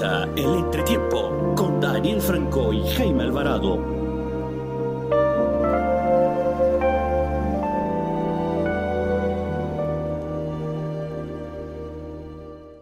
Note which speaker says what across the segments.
Speaker 1: El entretiempo con Daniel Franco y Jaime Alvarado.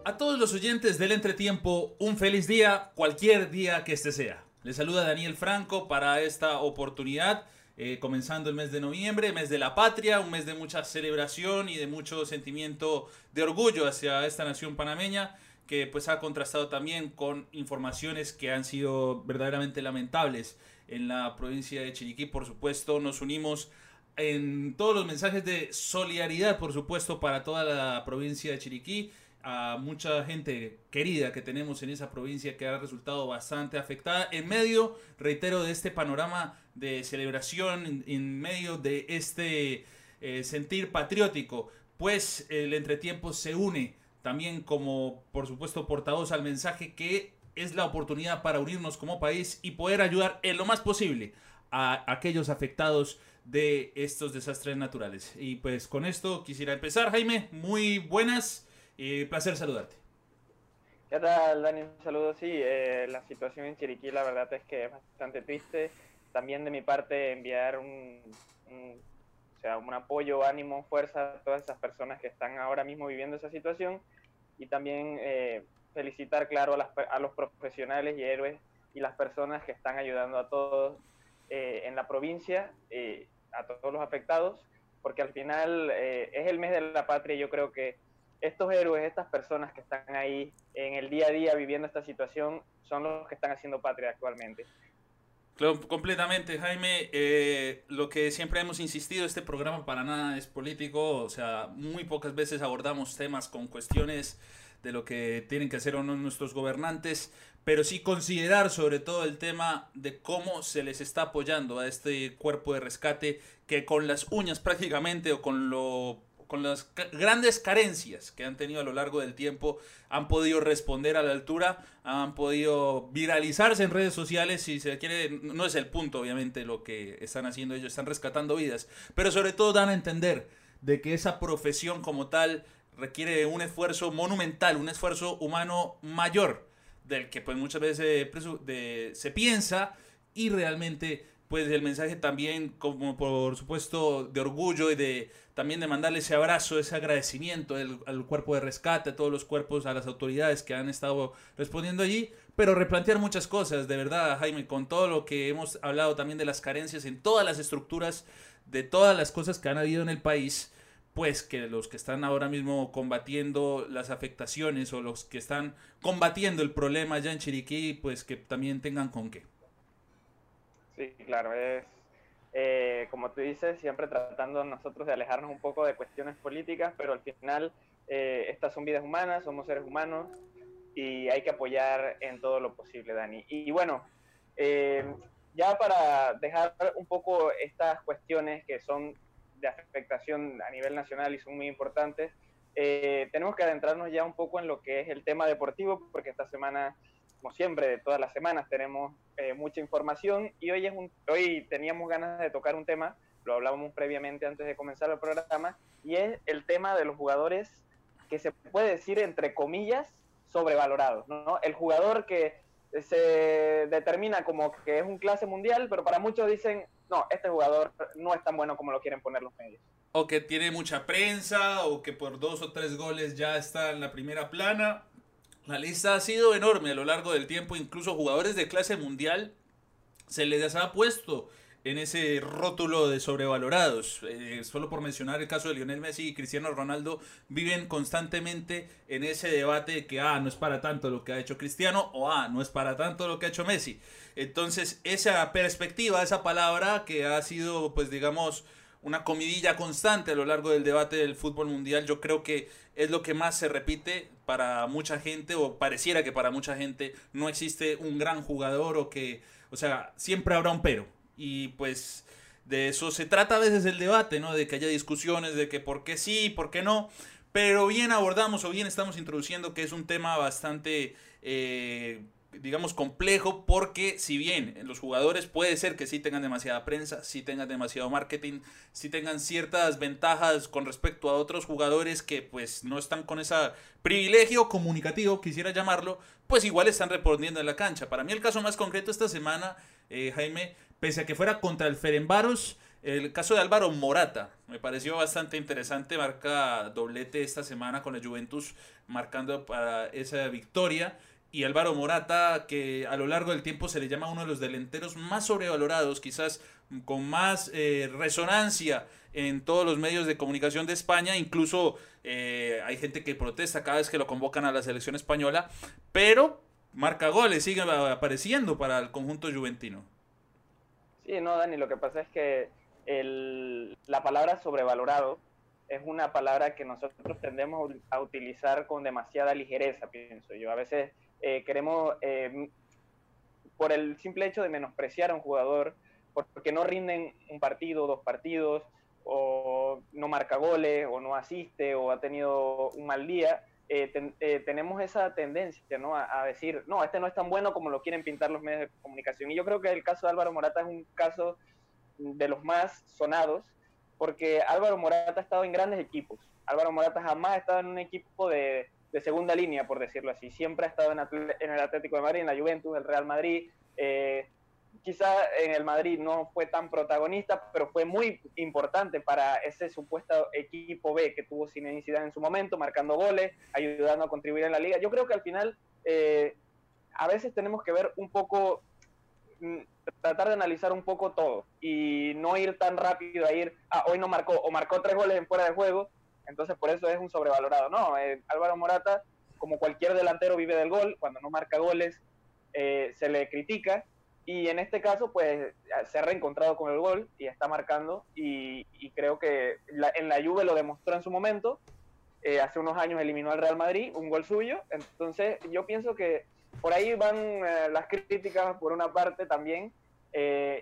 Speaker 2: A todos los oyentes del entretiempo, un feliz día, cualquier día que este sea. Les saluda Daniel Franco para esta oportunidad, eh, comenzando el mes de noviembre, mes de la patria, un mes de mucha celebración y de mucho sentimiento de orgullo hacia esta nación panameña que pues ha contrastado también con informaciones que han sido verdaderamente lamentables en la provincia de Chiriquí. Por supuesto, nos unimos en todos los mensajes de solidaridad, por supuesto, para toda la provincia de Chiriquí, a mucha gente querida que tenemos en esa provincia que ha resultado bastante afectada en medio, reitero, de este panorama de celebración, en, medio de este eh, sentir patriótico, pues el entretiempo se une también como, por supuesto, portavoz al mensaje que es la oportunidad para unirnos como país y poder ayudar en lo más posible a aquellos afectados de estos desastres naturales. Y pues con esto quisiera empezar, Jaime. Muy buenas, y placer saludarte.
Speaker 3: ¿Qué tal, Dani? Un saludo. Sí, eh, la situación en Chiriquí la verdad es que es bastante triste. También de mi parte enviar un, o sea, un apoyo, ánimo, fuerza a todas esas personas que están ahora mismo viviendo esa situación y también eh, felicitar, claro, a, los profesionales y héroes y las personas que están ayudando a todos eh, en la provincia, eh, a todos los afectados, porque al final es el mes de la patria y yo creo que estos héroes, estas personas que están ahí en el día a día viviendo esta situación, son los que están haciendo patria actualmente.
Speaker 2: Completamente, Jaime. Eh, lo que siempre hemos insistido, este programa para nada es político, o sea, muy pocas veces abordamos temas con cuestiones de lo que tienen que hacer o no nuestros gobernantes, pero sí considerar sobre todo el tema de cómo se les está apoyando a este cuerpo de rescate que con las uñas prácticamente o con lo con las grandes carencias que han tenido a lo largo del tiempo, han podido responder a la altura, han podido viralizarse en redes sociales, si se quiere, no es el punto obviamente lo que están haciendo ellos, están rescatando vidas, pero sobre todo dan a entender de que esa profesión como tal requiere un esfuerzo monumental, un esfuerzo humano mayor del que pues muchas veces se piensa y realmente pues el mensaje también como por supuesto de orgullo y de también de mandarle ese abrazo, ese agradecimiento al cuerpo de rescate, a todos los cuerpos, a las autoridades que han estado respondiendo allí, pero replantear muchas cosas, de verdad, Jaime, con todo lo que hemos hablado también de las carencias en todas las estructuras, de todas las cosas que han habido en el país, pues que los que están ahora mismo combatiendo las afectaciones o los que están combatiendo el problema allá en Chiriquí, pues que también tengan con qué.
Speaker 3: Sí, claro, es eh, como tú dices, siempre tratando nosotros de alejarnos un poco de cuestiones políticas, pero al final eh, estas son vidas humanas, somos seres humanos y hay que apoyar en todo lo posible, Dani. Y, bueno, eh, ya para dejar un poco estas cuestiones que son de afectación a nivel nacional y son muy importantes, tenemos que adentrarnos ya un poco en lo que es el tema deportivo, porque esta semana como siempre, todas las semanas tenemos eh, mucha información y hoy, es un, hoy teníamos ganas de tocar un tema, lo hablábamos previamente antes de comenzar el programa, y es el tema de los jugadores que se puede decir, entre comillas, sobrevalorados. ¿no? El jugador que se determina como que es un clase mundial, pero para muchos dicen, no, este jugador no es tan bueno como lo quieren poner los medios.
Speaker 2: O que tiene mucha prensa, o que por dos o tres goles ya está en la primera plana. La lista ha sido enorme a lo largo del tiempo, incluso jugadores de clase mundial se les ha puesto en ese rótulo de sobrevalorados. Eh, solo por mencionar el caso de Lionel Messi y Cristiano Ronaldo, viven constantemente en ese debate de que, ah, no es para tanto lo que ha hecho Cristiano o, ah, no es para tanto lo que ha hecho Messi. Entonces, esa perspectiva, esa palabra que ha sido, pues digamos, una comidilla constante a lo largo del debate del fútbol mundial, yo creo que es lo que más se repite para mucha gente o pareciera que para mucha gente no existe un gran jugador o que, o sea, siempre habrá un pero. Y pues de eso se trata a veces el debate, ¿no? De que haya discusiones de que por qué sí, por qué no. Pero bien abordamos o bien estamos introduciendo que es un tema bastante... Eh, digamos, complejo porque si bien los jugadores puede ser que sí tengan demasiada prensa, sí tengan demasiado marketing, sí tengan ciertas ventajas con respecto a otros jugadores que pues no están con ese privilegio comunicativo, quisiera llamarlo, pues igual están respondiendo en la cancha. Para mí el caso más concreto esta semana, eh, Jaime, pese a que fuera contra el Ferenbaros, el caso de Álvaro Morata me pareció bastante interesante, marca doblete esta semana con el Juventus marcando para esa victoria y Álvaro Morata, que a lo largo del tiempo se le llama uno de los delanteros más sobrevalorados, quizás con más eh, resonancia en todos los medios de comunicación de España, incluso eh, hay gente que protesta cada vez que lo convocan a la selección española, pero marca goles, sigue apareciendo para el conjunto juventino.
Speaker 3: Sí, no, Dani, lo que pasa es que la palabra sobrevalorado es una palabra que nosotros tendemos a utilizar con demasiada ligereza, pienso yo. A veces eh, queremos, eh, por el simple hecho de menospreciar a un jugador, porque no rinden un partido, dos partidos, o no marca goles, o no asiste, o ha tenido un mal día, eh, tenemos esa tendencia ¿no? A, decir, no, este no es tan bueno como lo quieren pintar los medios de comunicación. Y yo creo que el caso de Álvaro Morata es un caso de los más sonados, porque Álvaro Morata ha estado en grandes equipos. Álvaro Morata jamás ha estado en un equipo de, de segunda línea, por decirlo así. Siempre ha estado en, el Atlético de Madrid, en la Juventus, el Real Madrid. Eh, quizá en el Madrid no fue tan protagonista, pero fue muy importante para ese supuesto equipo B que tuvo sin Zidane en su momento, marcando goles, ayudando a contribuir en la liga. Yo creo que al final eh, a veces tenemos que ver un poco, mm, tratar de analizar un poco todo y no ir tan rápido a ir, ah, hoy no marcó o marcó tres goles en fuera de juego, entonces por eso es un sobrevalorado. No, eh, Álvaro Morata, como cualquier delantero, vive del gol. Cuando no marca goles, eh, se le critica. Y en este caso, pues se ha reencontrado con el gol y está marcando. Y, creo que en la Juve lo demostró en su momento. Eh, hace unos años eliminó al Real Madrid, un gol suyo. Entonces, yo pienso que por ahí van las críticas por una parte también.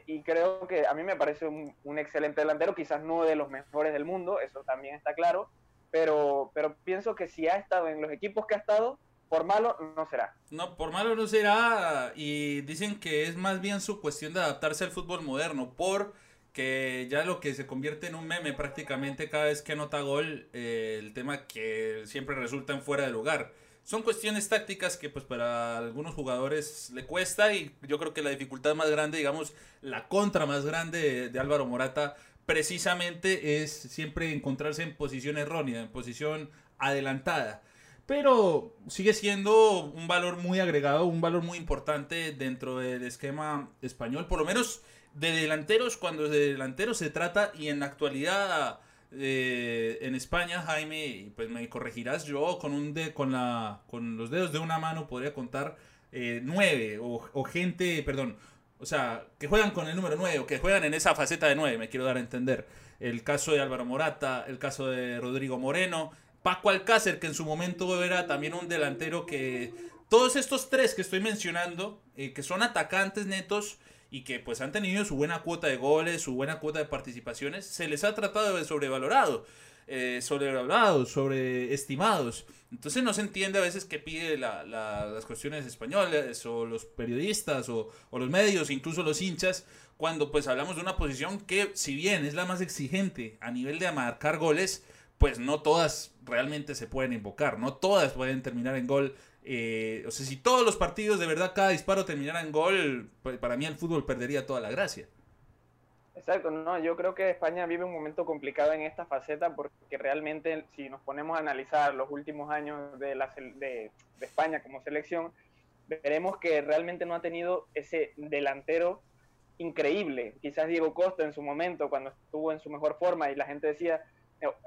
Speaker 3: Y creo que a mí me parece un, excelente delantero, quizás no de los mejores del mundo, eso también está claro, pero, pero pienso que si ha estado en los equipos que ha estado, por malo no será.
Speaker 2: No, por malo no será. Y dicen que es más bien su cuestión de adaptarse al fútbol moderno. Por que ya lo que se convierte en un meme prácticamente cada vez que anota gol, eh, el tema que siempre resulta en fuera de lugar. Son cuestiones tácticas que pues para algunos jugadores le cuesta y yo creo que la dificultad más grande, digamos, la contra más grande de Álvaro Morata precisamente es siempre encontrarse en posición errónea, en posición adelantada. Pero sigue siendo un valor muy agregado, un valor muy importante dentro del esquema español, por lo menos de delanteros, cuando de delanteros se trata y en la actualidad eh, en España, Jaime, pues me corregirás, yo con, un de, con, la, con los dedos de una mano podría contar eh, nueve o, gente, perdón, o sea, que juegan con el número 9 o que juegan en esa faceta de 9, me quiero dar a entender. El caso de Álvaro Morata, el caso de Rodrigo Moreno, Paco Alcácer, que en su momento era también un delantero que... Todos estos tres que estoy mencionando, eh, que son atacantes netos y que pues han tenido su buena cuota de goles, su buena cuota de participaciones, se les ha tratado de sobrevalorado eh, sobrehablados, sobreestimados. Entonces no se entiende a veces qué pide las cuestiones españolas o los periodistas o, los medios, incluso los hinchas, cuando pues hablamos de una posición que si bien es la más exigente a nivel de marcar goles, pues no todas realmente se pueden invocar, no todas pueden terminar en gol. Eh, o sea, si todos los partidos de verdad cada disparo terminara en gol, para mí el fútbol perdería toda la gracia.
Speaker 3: Exacto, no, yo creo que España vive un momento complicado en esta faceta porque realmente si nos ponemos a analizar los últimos años de, la, de, España como selección, veremos que realmente no ha tenido ese delantero increíble. Quizás Diego Costa en su momento, cuando estuvo en su mejor forma y la gente decía,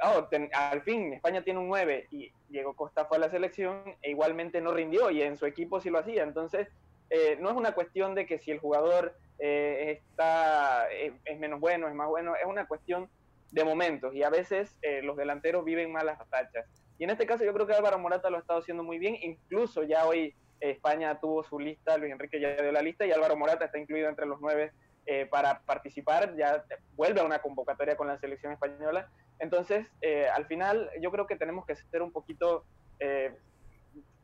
Speaker 3: oh, al fin España tiene un 9 y Diego Costa fue a la selección e igualmente no rindió y en su equipo sí lo hacía. Entonces, eh, no es una cuestión de que si el jugador eh, está, eh, es menos bueno, es más bueno, es una cuestión de momentos y a veces eh, los delanteros viven malas rachas. Y en este caso yo creo que Álvaro Morata lo ha estado haciendo muy bien, incluso ya hoy España tuvo su lista, Luis Enrique ya dio la lista y Álvaro Morata está incluido entre los nueve para participar, ya vuelve a una convocatoria con la selección española. Entonces, al final yo creo que tenemos que ser un poquito,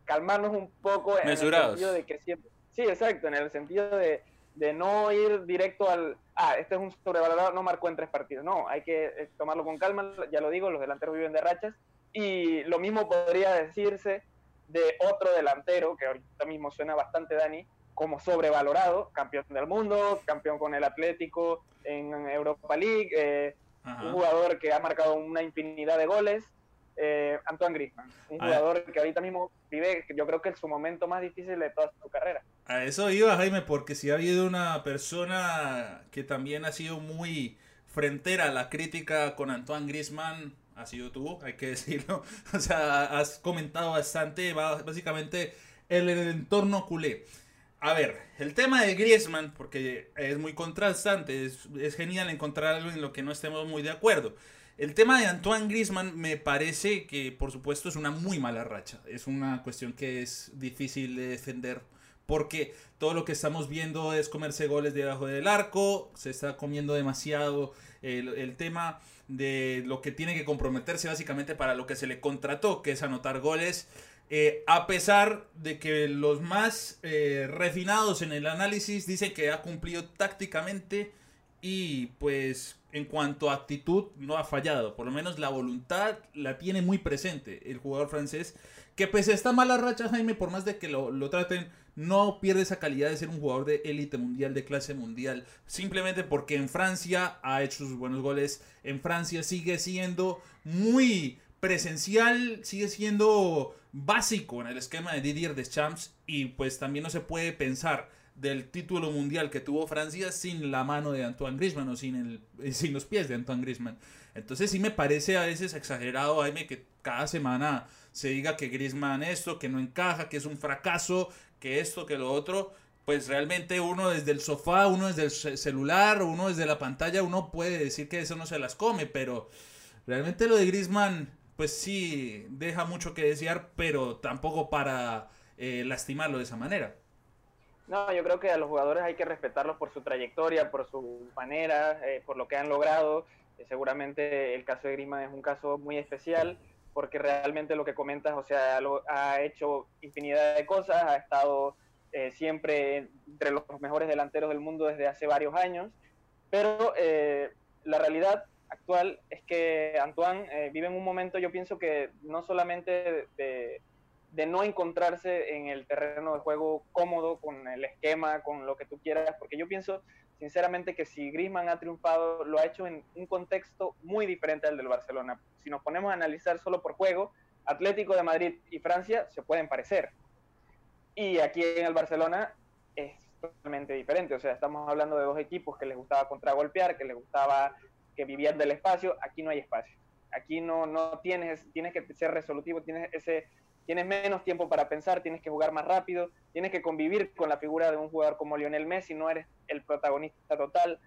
Speaker 3: calmarnos un poco
Speaker 2: en el sentido
Speaker 3: de que siempre Sí, exacto, en el sentido de, de no ir directo al, ah, este es un sobrevalorado, no marcó en tres partidos. No, hay que eh, tomarlo con calma, ya lo digo, los delanteros viven de rachas. Y lo mismo podría decirse de otro delantero, que ahorita mismo suena bastante Dani, como sobrevalorado, campeón del mundo, campeón con el Atlético en Europa League, eh, un jugador que ha marcado una infinidad de goles, eh, Antoine Griezmann, un jugador que ahorita mismo vive, yo creo que es su momento más difícil de toda su carrera.
Speaker 2: A eso iba Jaime, porque si ha habido una persona que también ha sido muy frentera a la crítica con Antoine Griezmann, ha sido tú, hay que decirlo. O sea, has comentado bastante, básicamente, el, el entorno culé. A ver, el tema de Griezmann, porque es muy contrastante, es, genial encontrar algo en lo que no estemos muy de acuerdo. El tema de Antoine Griezmann me parece que, por supuesto, es una muy mala racha. Es una cuestión que es difícil de defender porque todo lo que estamos viendo es comerse goles debajo del arco, se está comiendo demasiado el tema de lo que tiene que comprometerse básicamente para lo que se le contrató, que es anotar goles. Eh, a pesar de que los más eh, refinados en el análisis dicen que ha cumplido tácticamente y pues en cuanto a actitud no ha fallado, por lo menos la voluntad la tiene muy presente el jugador francés, que pese a esta mala racha Jaime, por más de que lo, lo traten, no pierde esa calidad de ser un jugador de élite mundial, de clase mundial, simplemente porque en Francia ha hecho sus buenos goles, en Francia sigue siendo muy presencial, sigue siendo básico en el esquema de Didier Deschamps y pues también no se puede pensar del título mundial que tuvo Francia sin la mano de Antoine Griezmann o sin, el, eh, sin los pies de Antoine Griezmann. Entonces sí me parece a veces exagerado, Jaime, que cada semana se diga que Griezmann esto, que no encaja, que es un fracaso, que esto, que lo otro. Pues realmente uno desde el sofá, uno desde el celular, uno desde la pantalla, uno puede decir que eso no se las come, pero realmente lo de Griezmann pues sí deja mucho que desear, pero tampoco para eh, lastimarlo de esa manera.
Speaker 3: No, yo creo que a los jugadores hay que respetarlos por su trayectoria, por su manera, eh, por lo que han logrado. Eh, seguramente el caso de Grima es un caso muy especial porque realmente lo que comentas, o sea, ha hecho infinidad de cosas, ha estado siempre entre los mejores delanteros del mundo desde hace varios años, pero la realidad actual es que Antoine eh, vive en un momento, yo pienso que no solamente de, no encontrarse en el terreno de juego cómodo con el esquema, con lo que tú quieras, porque yo pienso sinceramente que si Griezmann ha triunfado, lo ha hecho en un contexto muy diferente al del Barcelona. Si nos ponemos a analizar solo por juego, Atlético de Madrid y Francia se pueden parecer. Y aquí en el Barcelona es totalmente diferente. O sea, estamos hablando de dos equipos que les gustaba contragolpear, que les gustaba que vivían del espacio, aquí no hay espacio. Aquí no, no tienes, tienes que ser resolutivo, tienes, ese, tienes menos tiempo para pensar, tienes que jugar más rápido, tienes que convivir con la figura de un jugador como Lionel Messi, no eres el protagonista total.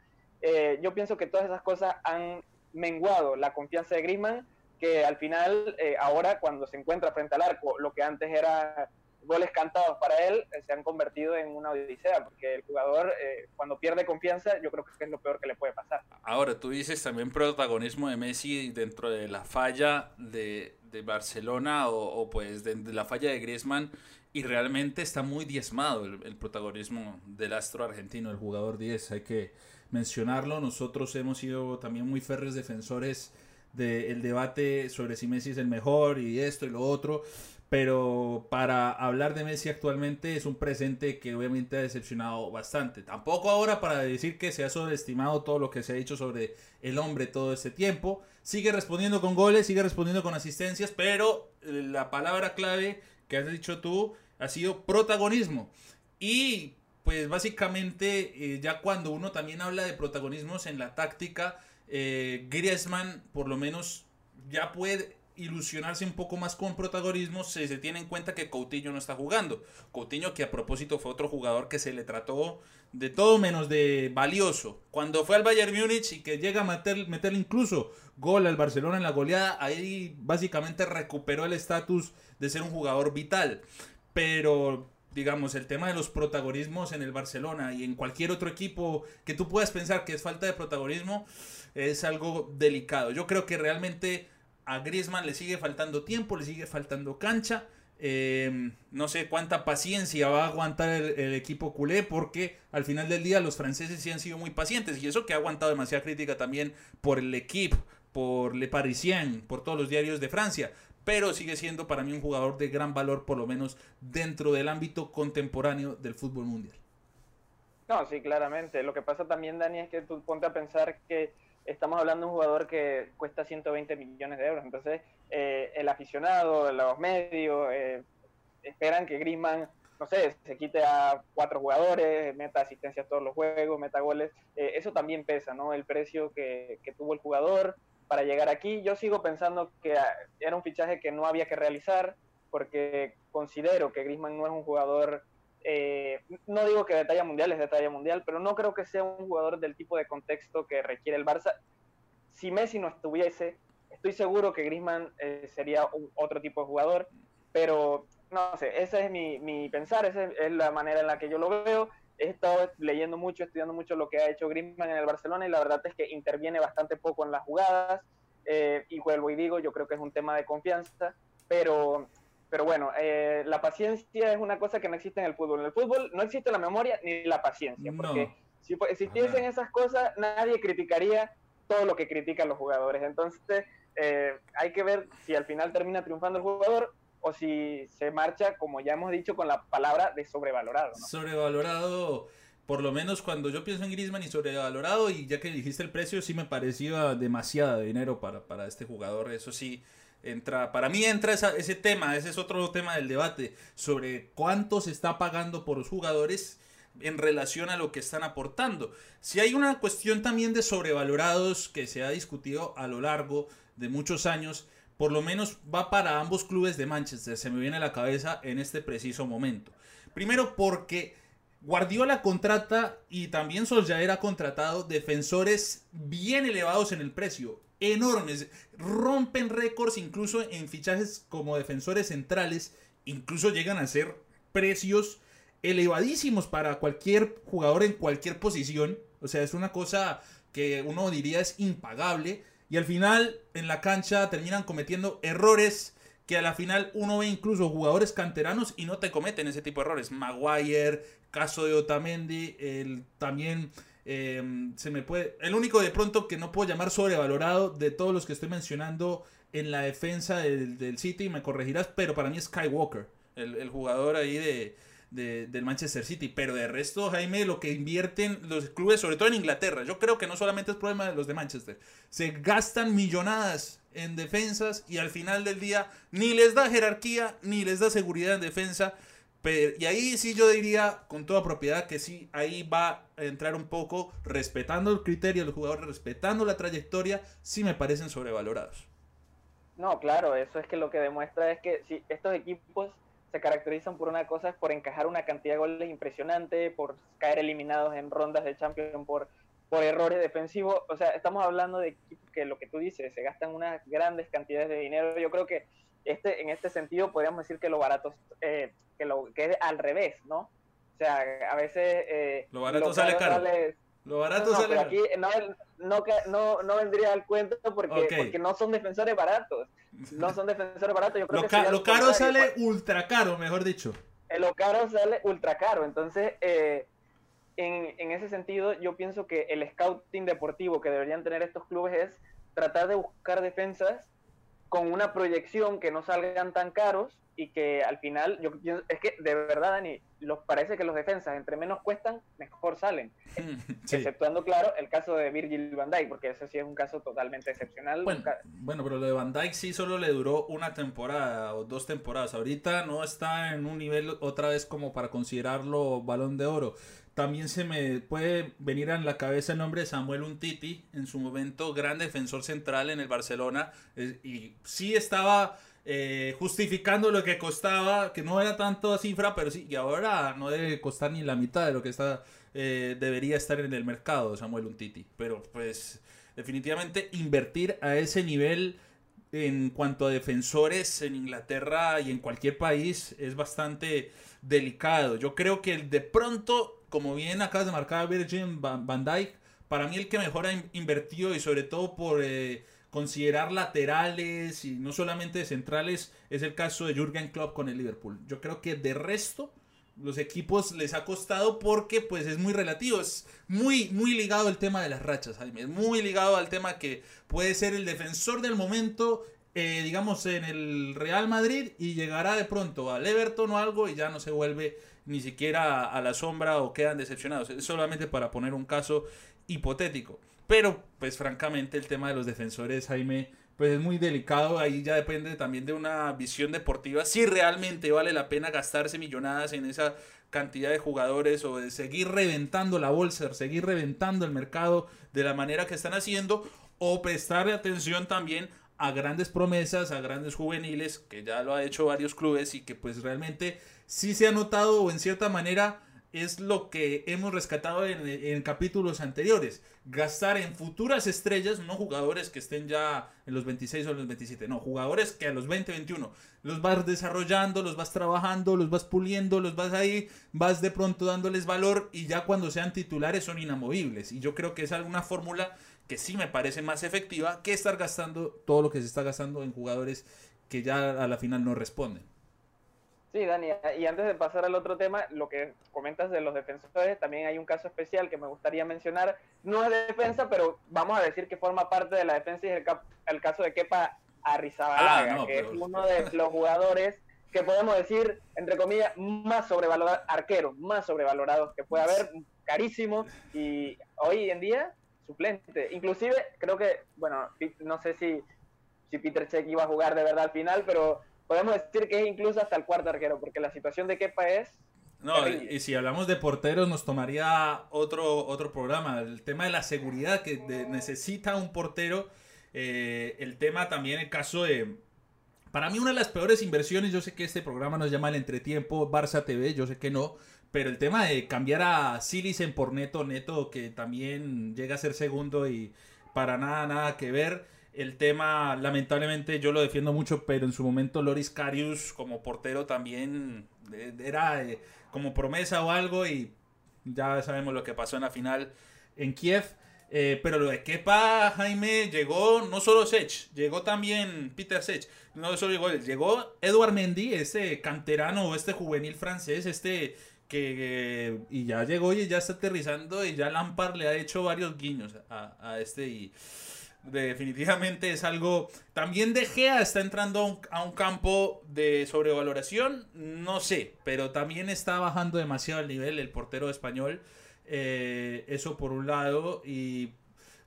Speaker 3: Eh, yo pienso que todas esas cosas han menguado la confianza de Griezmann, que al final, eh, ahora cuando se encuentra frente al arco, lo que antes era goles cantados para él eh, se han convertido en una odisea, porque el jugador eh, cuando pierde confianza yo creo que es lo peor que le puede pasar.
Speaker 2: Ahora, tú dices también protagonismo de Messi dentro de la falla de, de Barcelona o, pues de, de, la falla de Griezmann y realmente está muy diezmado el, protagonismo del astro argentino, el jugador 10, hay que mencionarlo, nosotros hemos sido también muy férreos defensores del debate sobre si Messi es el mejor y esto y lo otro pero para hablar de Messi actualmente es un presente que obviamente ha decepcionado bastante. Tampoco ahora para decir que se ha sobreestimado todo lo que se ha dicho sobre el hombre todo este tiempo. Sigue respondiendo con goles, sigue respondiendo con asistencias, pero la palabra clave que has dicho tú ha sido protagonismo. Y pues básicamente eh, ya cuando uno también habla de protagonismos en la táctica, eh, Griezmann por lo menos ya puede ilusionarse un poco más con protagonismo si se tiene en cuenta que Coutinho no está jugando. Coutinho que a propósito fue otro jugador que se le trató de todo menos de valioso. Cuando fue al Bayern Múnich y que llega a meter, incluso gol al Barcelona en la goleada, ahí básicamente recuperó el estatus de ser un jugador vital. Pero digamos, el tema de los protagonismos en el Barcelona y en cualquier otro equipo que tú puedas pensar que es falta de protagonismo, es algo delicado. Yo creo que realmente a Griezmann le sigue faltando tiempo, le sigue faltando cancha, Eh, no sé cuánta paciencia va a aguantar el, equipo culé porque al final del día los franceses sí han sido muy pacientes y eso que ha aguantado demasiada crítica también por el equipo, por Le Parisien, por todos los diarios de Francia, pero sigue siendo para mí un jugador de gran valor por lo menos dentro del ámbito contemporáneo del fútbol mundial.
Speaker 3: No, sí, claramente. Lo que pasa también, Dani, es que tú ponte a pensar que estamos hablando de un jugador que cuesta 120 millones de euros. Entonces, eh, el aficionado, los medios, eh, esperan que Griezmann, no sé, se quite a cuatro jugadores, meta asistencia a todos los juegos, meta goles. Eh, eso también pesa, ¿no? El precio que, que, tuvo el jugador para llegar aquí. Yo sigo pensando que ah, era un fichaje que no había que realizar porque considero que Griezmann no es un jugador eh, no digo que de talla mundial es de talla mundial, pero no creo que sea un jugador del tipo de contexto que requiere el Barça. Si Messi no estuviese, estoy seguro que Griezmann eh, sería otro tipo de jugador, pero no sé, ese es mi, pensar, esa es la manera en la que yo lo veo. He estado leyendo mucho, estudiando mucho lo que ha hecho Griezmann en el Barcelona y la verdad es que interviene bastante poco en las jugadas. Eh, y vuelvo y digo, yo creo que es un tema de confianza, pero pero bueno, eh, la paciencia es una cosa que no existe en el fútbol. En el fútbol no existe la memoria ni la paciencia, porque si existiesen esas cosas, nadie criticaría todo lo que critican los jugadores. Entonces, eh, hay que ver si al final termina triunfando el jugador o si se marcha, como ya hemos dicho, con la palabra de sobrevalorado.
Speaker 2: Sobrevalorado, por lo menos cuando yo pienso en Griezmann y sobrevalorado, y ya que dijiste el precio, sí me parecía demasiado dinero para, para este jugador. Eso sí, entra, para mí entra ese tema, ese es otro tema del debate, sobre cuánto se está pagando por los jugadores en relación a lo que están aportando. Si hay una cuestión también de sobrevalorados que se ha discutido a lo largo de muchos años, por lo menos va para ambos clubes de Manchester, se me viene a la cabeza en este preciso momento. Primero porque Guardiola contrata y también Solskjaer ha contratado defensores bien elevados en el precio enormes, rompen récords incluso en fichajes como defensores centrales, incluso llegan a ser precios elevadísimos para cualquier jugador en cualquier posición, o sea, es una cosa que uno diría es impagable y al final en la cancha terminan cometiendo errores que a la final uno ve incluso jugadores canteranos y no te cometen ese tipo de errores. Maguire, caso de Otamendi, el también Em, se me puede. El único de pronto que no puedo llamar sobrevalorado de todos los que estoy mencionando en la defensa del, City, me corregirás, pero para mí es Skywalker, el, el jugador ahí de, del Manchester City. Pero de resto, Jaime, lo que invierten los clubes, sobre todo en Inglaterra, yo creo que no solamente es problema de los de Manchester, se gastan millonadas en defensas y al final del día ni les da jerarquía ni les da seguridad en defensa y ahí sí yo diría con toda propiedad que sí, ahí va a entrar un poco respetando el criterio del jugador, respetando la trayectoria, sí me parecen sobrevalorados.
Speaker 3: No, claro, eso es que lo que demuestra es que si estos equipos se caracterizan por una cosa, es por encajar una cantidad de goles impresionante, por caer eliminados en rondas de Champions por, por errores defensivos. O sea, estamos hablando de equipos que lo que tú dices, se gastan unas grandes cantidades de dinero. Yo creo que este, en este sentido podríamos decir que lo barato, eh, que, lo, que es al revés, ¿no? O sea, a veces... Eh,
Speaker 2: lo barato sale caro. lo barato
Speaker 3: no,
Speaker 2: sale
Speaker 3: aquí no, no, no, no, vendría al cuento porque, porque no son defensores baratos. No son defensores baratos. Yo creo
Speaker 2: lo,
Speaker 3: que
Speaker 2: lo caro sale ultra caro, mejor dicho.
Speaker 3: Eh, lo caro sale ultra caro. Entonces, eh, en, en ese sentido, yo pienso que el scouting deportivo que deberían tener estos clubes es tratar de buscar defensas con una proyección que no salgan tan caros y que al final, yo es que de verdad, Dani, los, parece que los defensas entre menos cuestan, mejor salen. Exceptuando, claro, el caso de Virgil van Dijk, porque ese sí es un caso totalmente excepcional.
Speaker 2: Bueno, bueno, pero lo de Van Dijk sí solo le duró una temporada o dos temporadas. Ahorita no está en un nivel otra vez como para considerarlo balón de oro. También se me puede venir a la cabeza el nombre de Samuel Untiti, en su momento gran defensor central en el Barcelona, y sí estaba eh, justificando lo que costaba, que no era tanto cifra, pero sí, y ahora no debe costar ni la mitad de lo que está, eh, debería estar en el mercado Samuel Untiti. Pero pues definitivamente invertir a ese nivel en cuanto a defensores en Inglaterra y en cualquier país es bastante delicado. Yo creo que de pronto como bien acabas de marcar Virgin Van Dyke, para mí el que mejor ha invertido y sobre todo por eh, considerar laterales y no solamente centrales, es el caso de Jürgen Klopp con el Liverpool. Yo creo que de resto los equipos les ha costado porque pues es muy relativo, es muy muy ligado el tema de las rachas, Jaime, es muy ligado al tema que puede ser el defensor del momento eh, digamos, en el Real Madrid y llegará de pronto al Everton o algo y ya no se vuelve ni siquiera a, la sombra o quedan decepcionados. Es solamente para poner un caso hipotético. Pero, pues francamente, el tema de los defensores, Jaime, pues es muy delicado. Ahí ya depende también de una visión deportiva. Si realmente vale la pena gastarse millonadas en esa cantidad de jugadores o de seguir reventando la bolsa, seguir reventando el mercado de la manera que están haciendo o prestarle atención también a grandes promesas, a grandes juveniles, que ya lo ha hecho varios clubes y que pues realmente sí se ha notado o en cierta manera es lo que hemos rescatado en, capítulos anteriores. Gastar en futuras estrellas, no jugadores que estén ya en los 26 o en los 27, no, jugadores que a los 20, 21 los vas desarrollando, los vas trabajando, los vas puliendo, los vas ahí, vas de pronto dándoles valor y ya cuando sean titulares son inamovibles. Y yo creo que es alguna fórmula que sí me parece más efectiva que estar gastando todo lo que se está gastando en jugadores que ya a la final no responden.
Speaker 3: Sí, Dani, y antes de pasar al otro tema, lo que comentas de los defensores, también hay un caso especial que me gustaría mencionar. No es de defensa, pero vamos a decir que forma parte de la defensa y es el, caso de Kepa Arrizabalaga, ah, que es uno de los jugadores que podemos decir, entre comillas, más sobrevalorados, arqueros más sobrevalorados que puede haber, carísimo, y hoy en día suplente. Inclusive, creo que, bueno, no sé si, si Peter Check iba a jugar de verdad al final, pero podemos decir que es incluso hasta el cuarto arquero, porque la situación de Kepa es...
Speaker 2: No, y, si hablamos de porteros nos tomaría otro, otro programa. El tema de la seguridad que necesita un portero. Eh, el tema también, el caso de... Para mí una de las peores inversiones, yo sé que este programa nos llama el entretiempo Barça TV, yo sé que no, pero el tema de cambiar a Silicen por Neto, Neto que también llega a ser segundo y para nada, nada que ver. El tema, lamentablemente, yo lo defiendo mucho, pero en su momento Loris Karius como portero también eh, era eh, como promesa o algo y ya sabemos lo que pasó en la final en Kiev. Eh, pero lo de Kepa, Jaime, llegó no solo Sech, llegó también Peter Sech. No solo llegó llegó Edouard Mendy, este canterano, este juvenil francés, este que, y ya llegó y ya está aterrizando y ya Lampard le ha hecho varios guiños a, este y definitivamente es algo también De Gea está entrando a un, campo de sobrevaloración no sé pero también está bajando demasiado el nivel el portero español eh, eso por un lado y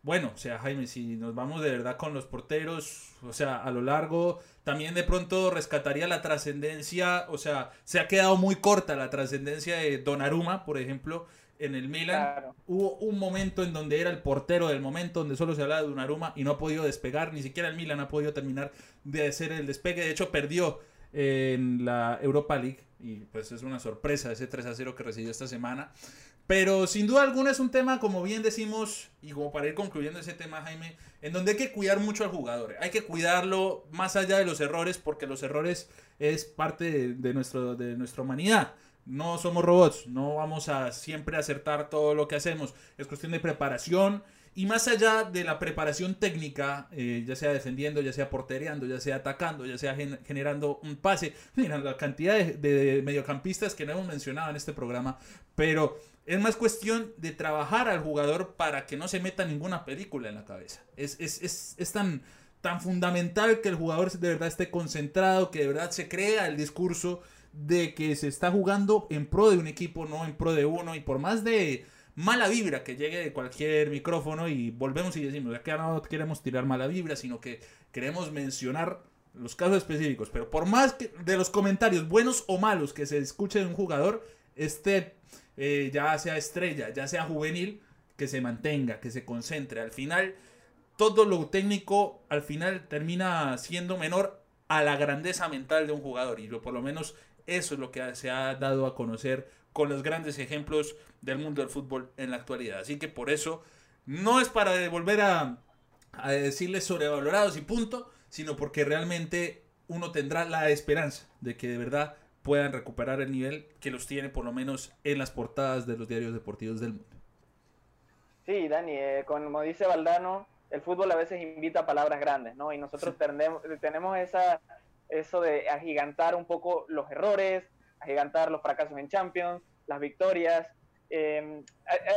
Speaker 2: bueno, o sea, Jaime, si nos vamos de verdad con los porteros, o sea, a lo largo, también de pronto rescataría la trascendencia, o sea, se ha quedado muy corta la trascendencia de Donnarumma, por ejemplo, en el Milan. Hubo un momento en donde era el portero del momento, donde solo se hablaba de Donnarumma y no ha podido despegar, ni siquiera el Milan ha podido terminar de hacer el despegue, de hecho perdió en la Europa League y pues es una sorpresa ese 3 a 0 que recibió esta semana. Pero sin duda alguna es un tema, como bien decimos, y como para ir concluyendo ese tema, Jaime, en donde hay que cuidar mucho al jugador. Hay que cuidarlo más allá de los errores, porque los errores es parte de, nuestro, de nuestra humanidad. No somos robots, no vamos a siempre acertar todo lo que hacemos. Es cuestión de preparación. Y más allá de la preparación técnica, eh, ya sea defendiendo, ya sea portereando, ya sea atacando, ya sea generando un pase, mira la cantidad de, de, mediocampistas que no hemos mencionado en este programa, pero es más cuestión de trabajar al jugador para que no se meta ninguna película en la cabeza. Es, es, tan, tan fundamental que el jugador de verdad esté concentrado, que de verdad se crea el discurso de que se está jugando en pro de un equipo, no en pro de uno. Y por más de mala vibra que llegue de cualquier micrófono, y volvemos y decimos, que no queremos tirar mala vibra, sino que queremos mencionar los casos específicos. Pero por más que de los comentarios buenos o malos que se escuche de un jugador, este eh, ya sea estrella, ya sea juvenil, que se mantenga, que se concentre. Al final, todo lo técnico al final termina siendo menor a la grandeza mental de un jugador. Y por lo menos eso es lo que se ha dado a conocer con los grandes ejemplos del mundo del fútbol en la actualidad. Así que por eso no es para volver a, a decirles sobrevalorados y punto, sino porque realmente uno tendrá la esperanza de que de verdad puedan recuperar el nivel que los tiene por lo menos en las portadas de los diarios deportivos del mundo.
Speaker 3: Sí, Dani, eh, como dice Valdano, el fútbol a veces invita a palabras grandes, ¿no? Y nosotros tenemos, tenemos esa, eso de agigantar un poco los errores, agigantar los fracasos en Champions, las victorias. Em,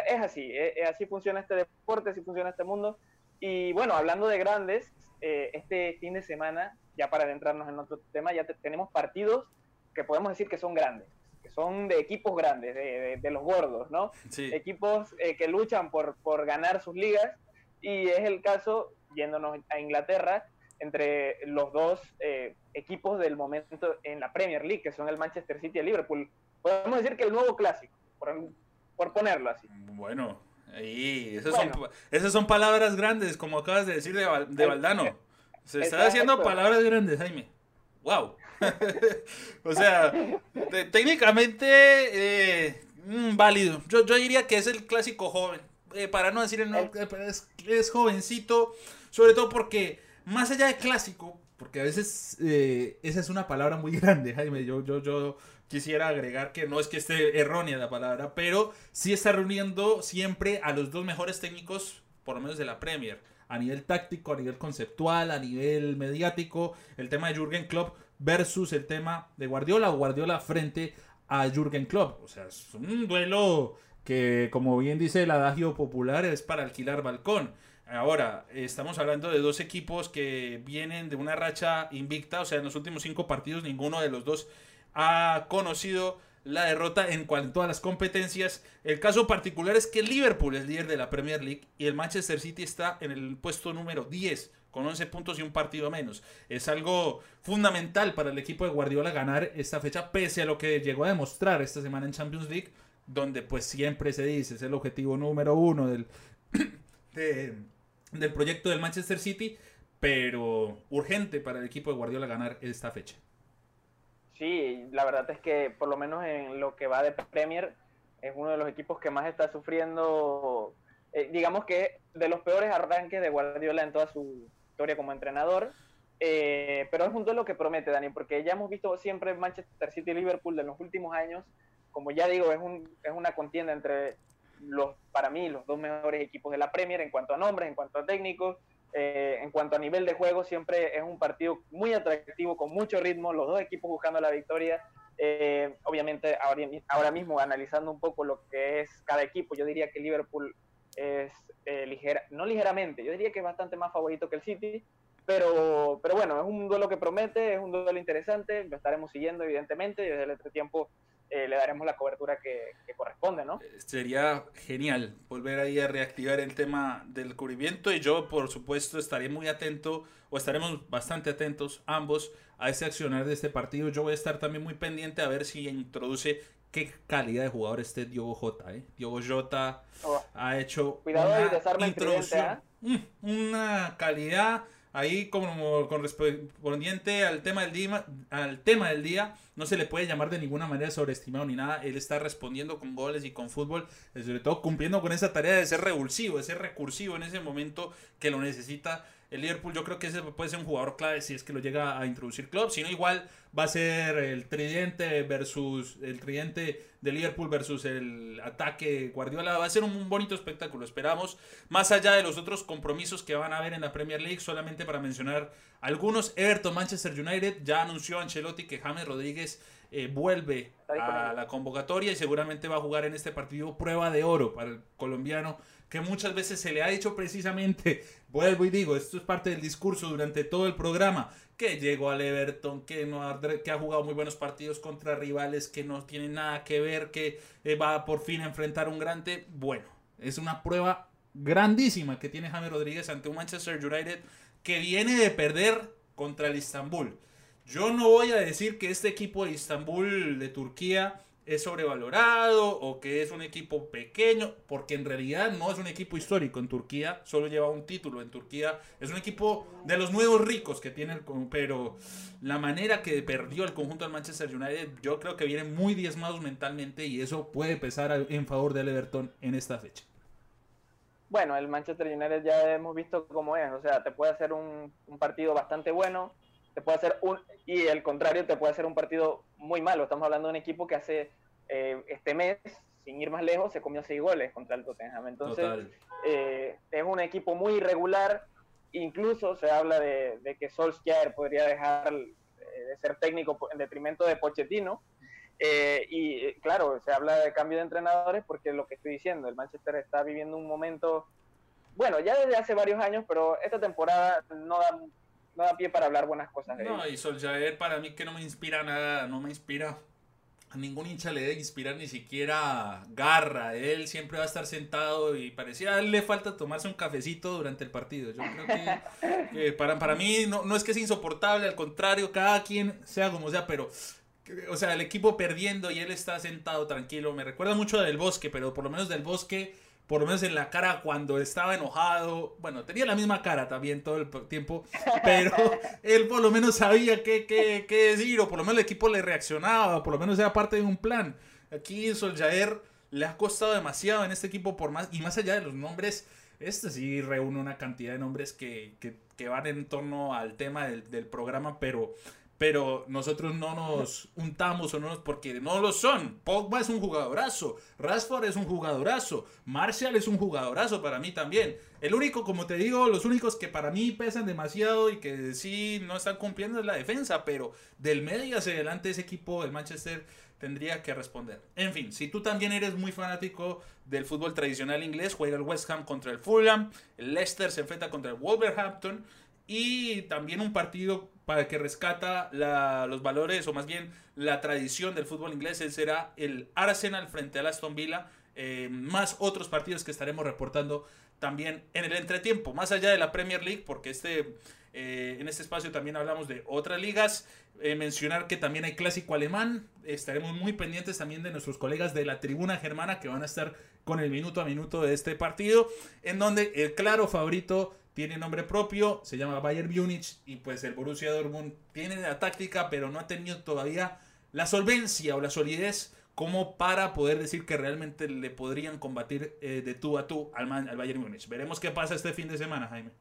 Speaker 3: es así, e, e, así funciona este deporte, así funciona este mundo. Y bueno, hablando de grandes, eh, este fin de semana, ya para adentrarnos en otro tema, ya tenemos partidos que podemos decir que son grandes, que son de equipos grandes, de, los gordos, ¿no? Equipos eh, que luchan por, por ganar sus ligas y es el caso, yéndonos a Inglaterra, entre los dos eh, equipos del momento en la Premier League, que son el Manchester City y el Liverpool. Podemos decir que el nuevo clásico, por, ponerlo así.
Speaker 2: Bueno, ahí, esas, Son, esas son palabras grandes, como acabas de decir de, de Valdano. Se está haciendo palabras grandes, Jaime. ¡Wow! o sea, técnicamente eh, mm, válido. Yo, yo diría que es el clásico joven. Eh, para no decir el nombre, es, es, jovencito, sobre todo porque, más allá de clásico, porque a veces eh, esa es una palabra muy grande, Jaime, yo, yo, yo quisiera agregar que no es que esté errónea la palabra, pero sí está reuniendo siempre a los dos mejores técnicos, por lo menos de la Premier, a nivel táctico, a nivel conceptual, a nivel mediático, el tema de Jürgen Klopp versus el tema de Guardiola o Guardiola frente a Jürgen Klopp. O sea, es un duelo que como bien dice el adagio popular es para alquilar balcón. Ahora, estamos hablando de dos equipos que vienen de una racha invicta, o sea, en los últimos cinco partidos ninguno de los dos ha conocido la derrota en cuanto a las competencias. El caso particular es que Liverpool es líder de la Premier League y el Manchester City está en el puesto número 10 con 11 puntos y un partido menos. Es algo fundamental para el equipo de Guardiola ganar esta fecha pese a lo que llegó a demostrar esta semana en Champions League donde pues siempre se dice, es el objetivo número uno del, del proyecto del Manchester City, pero urgente para el equipo de Guardiola ganar esta fecha.
Speaker 3: Sí, la verdad es que por lo menos en lo que va de Premier es uno de los equipos que más está sufriendo, eh, digamos que de los peores arranques de Guardiola en toda su historia como entrenador. Eh, pero es un duelo que promete, Dani, porque ya hemos visto siempre Manchester City y Liverpool de los últimos años como ya digo, es, un, es una contienda entre los, para mí, los dos mejores equipos de la Premier en cuanto a nombres, en cuanto a técnicos, eh, en cuanto a nivel de juego, siempre es un partido muy atractivo, con mucho ritmo, los dos equipos buscando la victoria. Eh, obviamente, ahora, ahora, mismo analizando un poco lo que es cada equipo, yo diría que Liverpool es eh, ligera, no ligeramente, yo diría que es bastante más favorito que el City, pero, pero bueno, es un duelo que promete, es un duelo interesante, lo estaremos siguiendo evidentemente, desde el este tiempo eh, le daremos la cobertura que, corresponde, ¿no?
Speaker 2: Eh, sería genial volver ahí a reactivar el tema del cubrimiento y yo, por supuesto, estaré muy atento o estaremos bastante atentos ambos a ese accionar de este partido. Yo voy a estar también muy pendiente a ver si introduce qué calidad de jugador este Diogo Jota. ¿eh? Diogo Jota oh. ha hecho
Speaker 3: una introducción,
Speaker 2: mm, una calidad ahí como correspondiente al tema del día, al tema del día, no se le puede llamar de ninguna manera sobreestimado ni nada. Él está respondiendo con goles y con fútbol, sobre todo cumpliendo con esa tarea de ser revulsivo, de ser recursivo en ese momento que lo necesita el Liverpool yo creo que ese puede ser un jugador clave si es que lo llega a introducir Club. Si no, igual va a ser el tridente versus el tridente de Liverpool versus el ataque Guardiola. Va a ser un bonito espectáculo. Esperamos, más allá de los otros compromisos que van a haber en la Premier League, solamente para mencionar algunos. Everton, Manchester United, ya anunció Ancelotti que James Rodríguez eh, vuelve a la convocatoria y seguramente va a jugar en este partido prueba de oro para el colombiano que muchas veces se le ha dicho precisamente, vuelvo y digo, esto es parte del discurso durante todo el programa, que llegó al Everton, que, no ha, jugado muy buenos partidos contra rivales que no tienen nada que ver, que eh, va por fin a enfrentar un grande. Bueno, es una prueba grandísima que tiene James Rodríguez ante un Manchester United que viene de perder contra el Istanbul. Yo no voy a decir que este equipo de Istanbul de Turquía es sobrevalorado o que es un equipo pequeño, porque en realidad no es un equipo histórico. En Turquía, solo lleva un título. En Turquía, es un equipo de los nuevos ricos que tiene el pero la manera que perdió el conjunto del Manchester United, yo creo que vienen muy diezmados mentalmente y eso puede pesar en favor del Everton en esta fecha.
Speaker 3: Bueno, el Manchester United ya hemos visto cómo es, o sea, te puede hacer un, un partido bastante bueno, te puede hacer un, y el contrario, te puede hacer un partido muy malo. Estamos hablando de un equipo que hace eh, este mes, sin ir más lejos, se comió seis goles contra el Tottenham. Entonces, eh, es un equipo muy irregular, incluso se habla de, que Solskjaer podría dejar de ser técnico en detrimento de Pochettino, y claro, se habla de cambio de entrenadores porque lo que estoy diciendo, el Manchester está viviendo un momento bueno, ya desde hace varios años, pero esta temporada no da, no da pie para hablar buenas cosas de
Speaker 2: No, y Solskjaer para mí que no me inspira nada, no me inspira. A ningún hincha le debe inspirar ni siquiera garra. Él siempre va a estar sentado y parecía a él le falta tomarse un cafecito durante el partido. Yo creo que, para, para mí no, no es que es insoportable, al contrario, cada quien sea como sea, pero o sea, el equipo perdiendo y él está sentado tranquilo. Me recuerda mucho del bosque, pero por lo menos del bosque por lo menos en la cara cuando estaba enojado. Bueno, tenía la misma cara también todo el tiempo, pero él por lo menos sabía qué, qué, qué decir, o por lo menos el equipo le reaccionaba, por lo menos era parte de un plan. Aquí Soljaer le ha costado demasiado en este equipo, por más, y más allá de los nombres, este sí reúne una cantidad de nombres que, que, que van en torno al tema del, del programa, pero pero nosotros no nos untamos o no nos, porque no lo son. Pogba es un jugadorazo, Rashford es un jugadorazo, Marshall es un jugadorazo para mí también. El único, como te digo, los únicos que para mí pesan demasiado y que sí no están cumpliendo es la defensa, pero del medio hacia adelante ese equipo, el Manchester, tendría que responder. En fin, si tú también eres muy fanático del fútbol tradicional inglés, juega el West Ham contra el Fulham, el Leicester se enfrenta contra el Wolverhampton y también un partido para que rescata los valores o más bien la tradición del fútbol inglés. será el Arsenal frente al Aston Villa. Eh, más otros partidos que estaremos reportando también en el entretiempo, más allá de la Premier League, porque este, eh, en este espacio también hablamos de otras ligas. Eh, mencionar que también hay clásico alemán. Estaremos muy pendientes también de nuestros colegas de la tribuna germana que van a estar con el minuto a minuto de este partido, en donde el claro favorito tiene nombre propio, se llama Bayern Munich y pues el Borussia Dortmund tiene la táctica, pero no ha tenido todavía la solvencia o la solidez como para poder decir que realmente le podrían combatir eh, de tú a tú al, al Bayern Múnich. Veremos qué pasa este fin de semana, Jaime.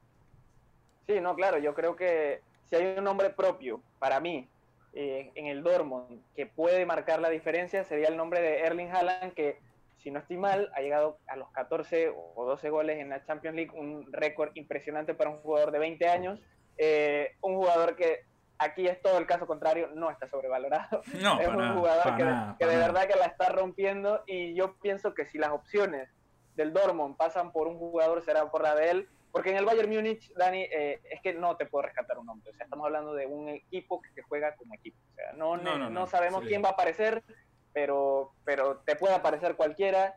Speaker 3: Sí, no, claro, yo creo que si hay un nombre propio para mí eh, en el Dortmund que puede marcar la diferencia sería el nombre de Erling Haaland que si no estoy mal, ha llegado a los 14 o 12 goles en la Champions League, un récord impresionante para un jugador de 20 años, eh, un jugador que aquí es todo el caso contrario, no está sobrevalorado. No, es un jugador que, de verdad que la está rompiendo y yo pienso que si las opciones del Dortmund pasan por un jugador será por la de él, porque en el Bayern Múnich, Dani, eh, es que no te puedo rescatar un nombre. O sea, estamos hablando de un equipo que juega como equipo. O sea, no, no, sabemos quién va a aparecer, pero, pero te puede aparecer cualquiera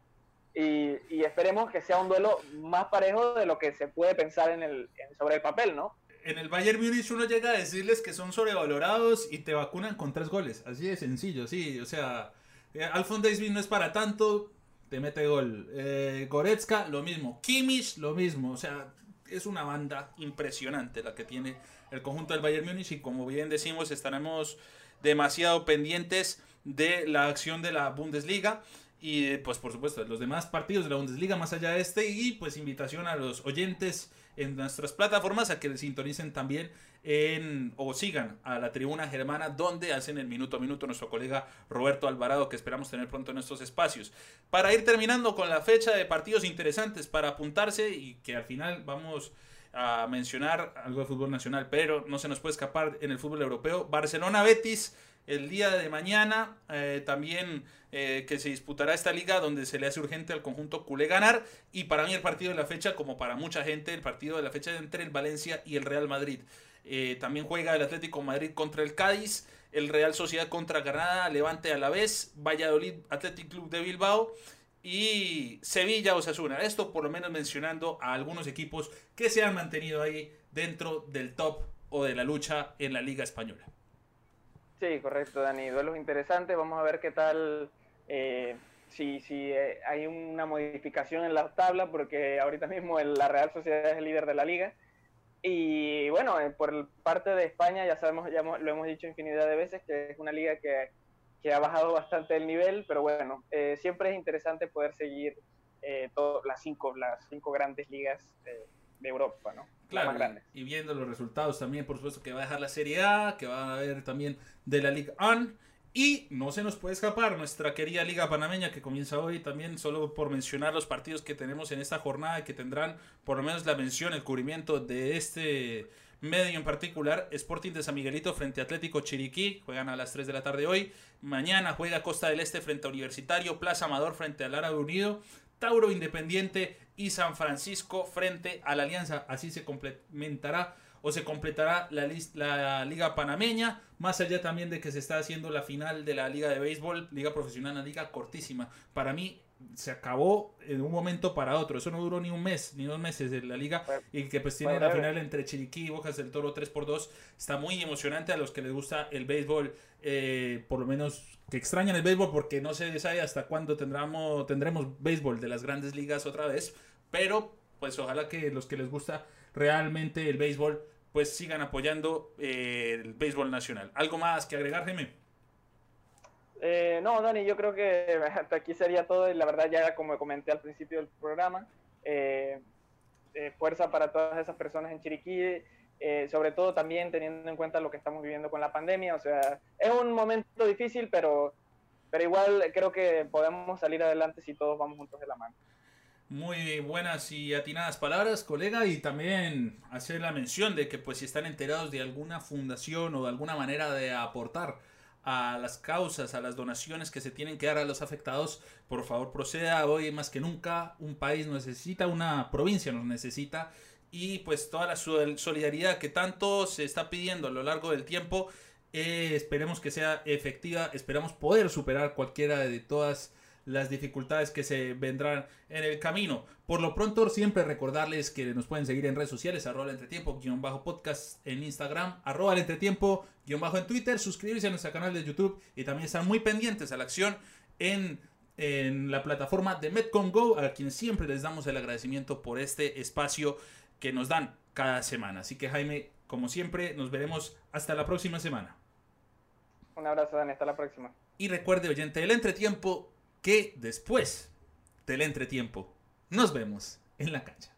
Speaker 3: y, y, esperemos que sea un duelo más parejo de lo que se puede pensar en el, sobre el papel, ¿no?
Speaker 2: En el Bayern Munich uno llega a decirles que son sobrevalorados y te vacunan con tres goles, así de sencillo, sí, o sea, eh, Alfon Davis no es para tanto, te mete gol. Eh, Goretzka, lo mismo. Kimmich, lo mismo. O sea, es una banda impresionante la que tiene el conjunto del Bayern Munich y como bien decimos estaremos demasiado pendientes de la acción de la Bundesliga y pues por supuesto los demás partidos de la Bundesliga más allá de este y pues invitación a los oyentes en nuestras plataformas a que sintonicen también en o sigan a la tribuna germana donde hacen el minuto a minuto nuestro colega Roberto Alvarado que esperamos tener pronto en estos espacios. Para ir terminando con la fecha de partidos interesantes para apuntarse y que al final vamos a mencionar algo de fútbol nacional, pero no se nos puede escapar en el fútbol europeo. Barcelona Betis el día de mañana. Eh, también eh, que se disputará esta liga donde se le hace urgente al conjunto culé ganar. Y para mí el partido de la fecha, como para mucha gente, el partido de la fecha entre el Valencia y el Real Madrid. Eh, también juega el Atlético Madrid contra el Cádiz, el Real Sociedad contra Granada, Levante a la vez, Valladolid Athletic Club de Bilbao y Sevilla Osasuna. Esto por lo menos mencionando a algunos equipos que se han mantenido ahí dentro del top o de la lucha en la Liga Española.
Speaker 3: Sí, correcto, Dani. Duelos interesantes. Vamos a ver qué tal, eh, si, si eh, hay una modificación en la tabla, porque ahorita mismo la Real Sociedad es el líder de la liga. Y bueno, eh, por parte de España ya sabemos, ya lo hemos dicho infinidad de veces, que es una liga que, que ha bajado bastante el nivel, pero bueno, siempre es interesante poder seguir las, cinco, las cinco grandes ligas de Europa, ¿no?
Speaker 2: Claro, y, viendo los resultados también, por supuesto, que va a dejar la Serie A, que va a haber también de la Liga On Y no se nos puede escapar nuestra querida Liga Panameña que comienza hoy también, solo por mencionar los partidos que tenemos en esta jornada que tendrán por lo menos la mención, el cubrimiento de este medio en particular. Sporting de San Miguelito frente a Atlético Chiriquí, juegan a las 3 de la tarde hoy. Mañana juega Costa del Este frente a Universitario, Plaza Amador frente al Árabe Unido, Tauro Independiente y San Francisco frente a la Alianza. Así se complementará o se completará la, la Liga Panameña, más allá también de que se está haciendo la final de la Liga de Béisbol, Liga Profesional, una liga cortísima. Para mí se acabó en un momento para otro, eso no duró ni un mes, ni dos meses de la liga, y que pues tiene la final entre Chiriquí y Bojas del Toro 3 por 2 está muy emocionante a los que les gusta el béisbol, eh, por lo menos que extrañan el béisbol porque no se sabe hasta cuándo tendremos, tendremos béisbol de las grandes ligas otra vez, pero pues ojalá que los que les gusta realmente el béisbol pues sigan apoyando eh, el béisbol nacional. ¿Algo más que agregar, Jaime?
Speaker 3: Eh, no, Dani, yo creo que hasta aquí sería todo y la verdad ya como comenté al principio del programa, eh, fuerza para todas esas personas en Chiriquí, sobre todo también teniendo en cuenta lo que estamos viviendo con la pandemia, o sea, es un momento difícil, pero, pero igual creo que podemos salir adelante si todos vamos juntos de la mano.
Speaker 2: Muy buenas y atinadas palabras, colega, y también hacer la mención de que pues si están enterados de alguna fundación o de alguna manera de aportar a las causas, a las donaciones que se tienen que dar a los afectados, por favor proceda. Hoy más que nunca, un país necesita, una provincia nos necesita. Y pues toda la solidaridad que tanto se está pidiendo a lo largo del tiempo, eh, esperemos que sea efectiva, esperamos poder superar cualquiera de todas las dificultades que se vendrán en el camino. Por lo pronto, siempre recordarles que nos pueden seguir en redes sociales, arroba el entretiempo, guion bajo podcast en Instagram, arroba el entretiempo, guion bajo en Twitter, suscribirse a nuestro canal de YouTube y también estar muy pendientes a la acción en, en la plataforma de Metcon Go, a quien siempre les damos el agradecimiento por este espacio que nos dan cada semana. Así que Jaime, como siempre, nos veremos hasta la próxima semana.
Speaker 3: Un abrazo, Dani, hasta la próxima.
Speaker 2: Y recuerde, oyente, el entretiempo que después del entretiempo nos vemos en la cancha.